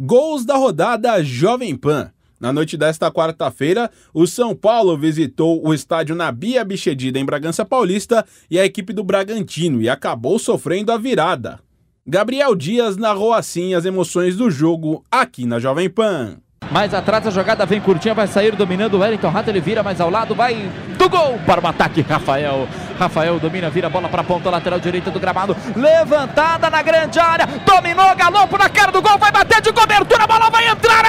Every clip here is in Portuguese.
Gols da rodada Jovem Pan. Na noite desta quarta-feira, o São Paulo visitou o estádio Nabia Bichedida em Bragança Paulista e a equipe do Bragantino e acabou sofrendo a virada. Gabriel Dias narrou assim as emoções do jogo aqui na Jovem Pan. Mais atrás a jogada vem curtinha, vai sair dominando o Wellington Rato, ele vira mais ao lado, vai do gol para o ataque, Rafael. Rafael domina, vira a bola para a ponta lateral direita do gramado, levantada na grande área, dominou, galopo na cara do gol, vai bater de cobertura, a bola vai entrar,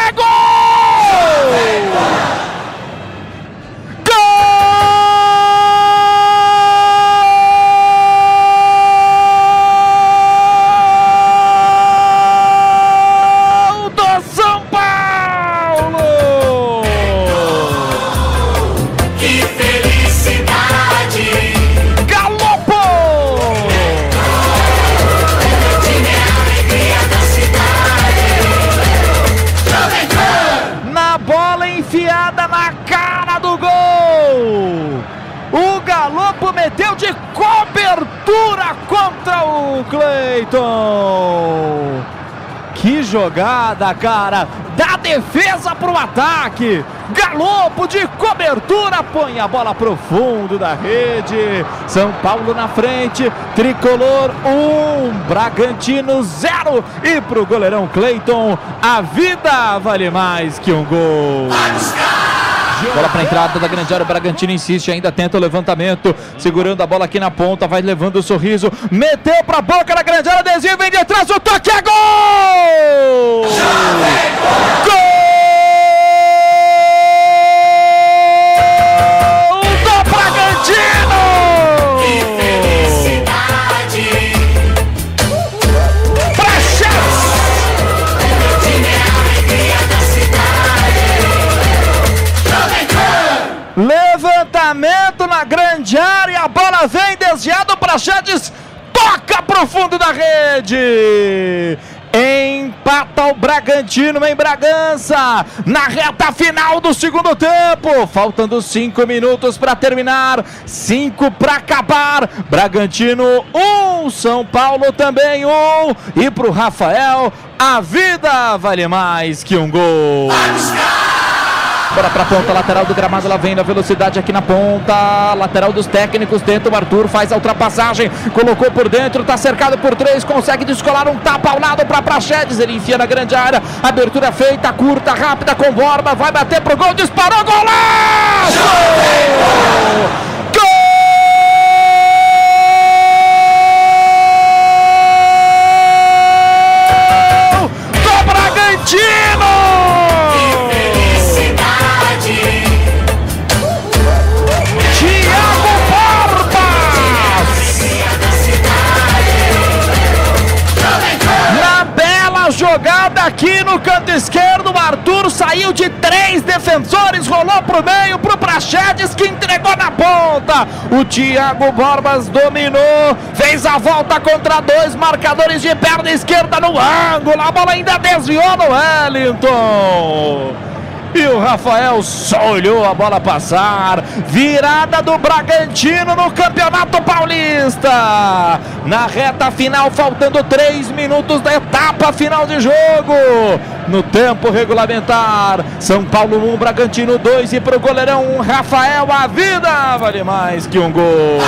de cobertura contra o Cleiton! Que jogada, cara! Da defesa pro ataque! Galopo de cobertura, põe a bola pro fundo da rede. São Paulo na frente, tricolor 1, um, Bragantino 0. E pro goleirão Cleiton, a vida vale mais que um gol. Bola para entrada da grande área, o Bragantino insiste, ainda tenta o levantamento, segurando a bola aqui na ponta, vai levando o sorriso, meteu para a boca da grande área, desvio, vem de trás, o toque é gol! Gol Chedes, toca pro fundo da rede. Empata o Bragantino em Bragança, na reta final do segundo tempo, faltando cinco minutos para terminar, cinco para acabar. Bragantino um, São Paulo também um, e pro Rafael a vida vale mais que um gol. Bora pra ponta lateral do gramado, ela vem na velocidade aqui na ponta. Lateral dos técnicos, tenta o Arthur, faz a ultrapassagem, colocou por dentro, tá cercado por três, consegue descolar um tapa ao lado pra Praxedes. Ele enfia na grande área, abertura feita, curta, rápida, com Borba, vai bater pro gol, disparou, golaço! Gol jogada aqui no canto esquerdo, o Arthur saiu de três defensores, rolou pro meio, pro Praxedes que entregou na ponta. O Thiago Borbas dominou, fez a volta contra dois marcadores de perna esquerda no ângulo. A bola ainda desviou no Wellington. E o Rafael só olhou a bola passar. Virada do Bragantino no Campeonato Paulista. Na reta final, faltando três minutos da etapa final de jogo. No tempo regulamentar, São Paulo 1, Bragantino 2 e pro goleirão Rafael, a vida vale mais que um gol.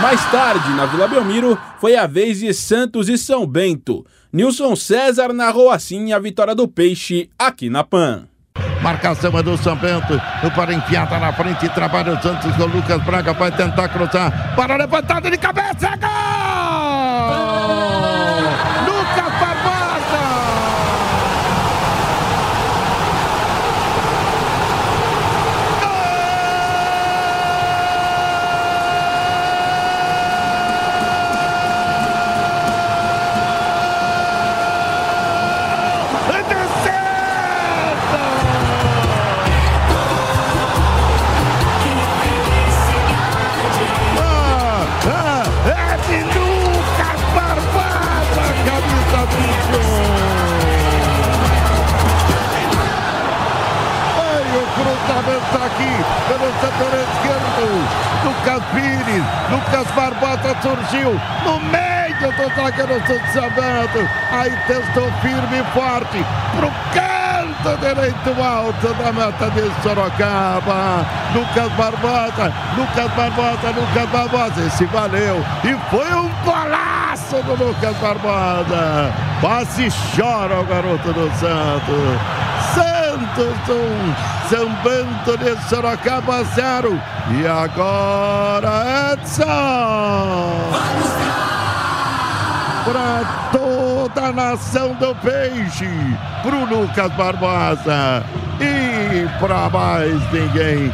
Mais tarde, na Vila Belmiro, foi a vez de Santos e São Bento. Nilson César narrou assim a vitória do Peixe aqui na PAN. Marcação é do. O para enfiada na frente. Trabalha o Santos com o Lucas Braga. Vai tentar cruzar. Para levantada de cabeça. É Gol! Lucas Pires. Lucas Barbosa surgiu no meio do zagueiro Bento. Aí testou firme e forte pro canto direito alto da meta de Sorocaba. Lucas Barbosa, Lucas Barbosa, Lucas Barbosa. Esse valeu. E foi um golaço do Lucas Barbosa. Quase chora o garoto do Santos. Santos 1, São Bento de Sorocaba 0. E agora Edson! Para toda a nação do peixe, pro Lucas Barbosa e para mais ninguém.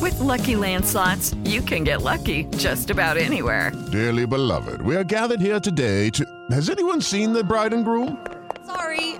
With Lucky Land slots, you can get lucky just about anywhere. Dearly beloved, we are gathered here today to. Has anyone seen the bride and groom?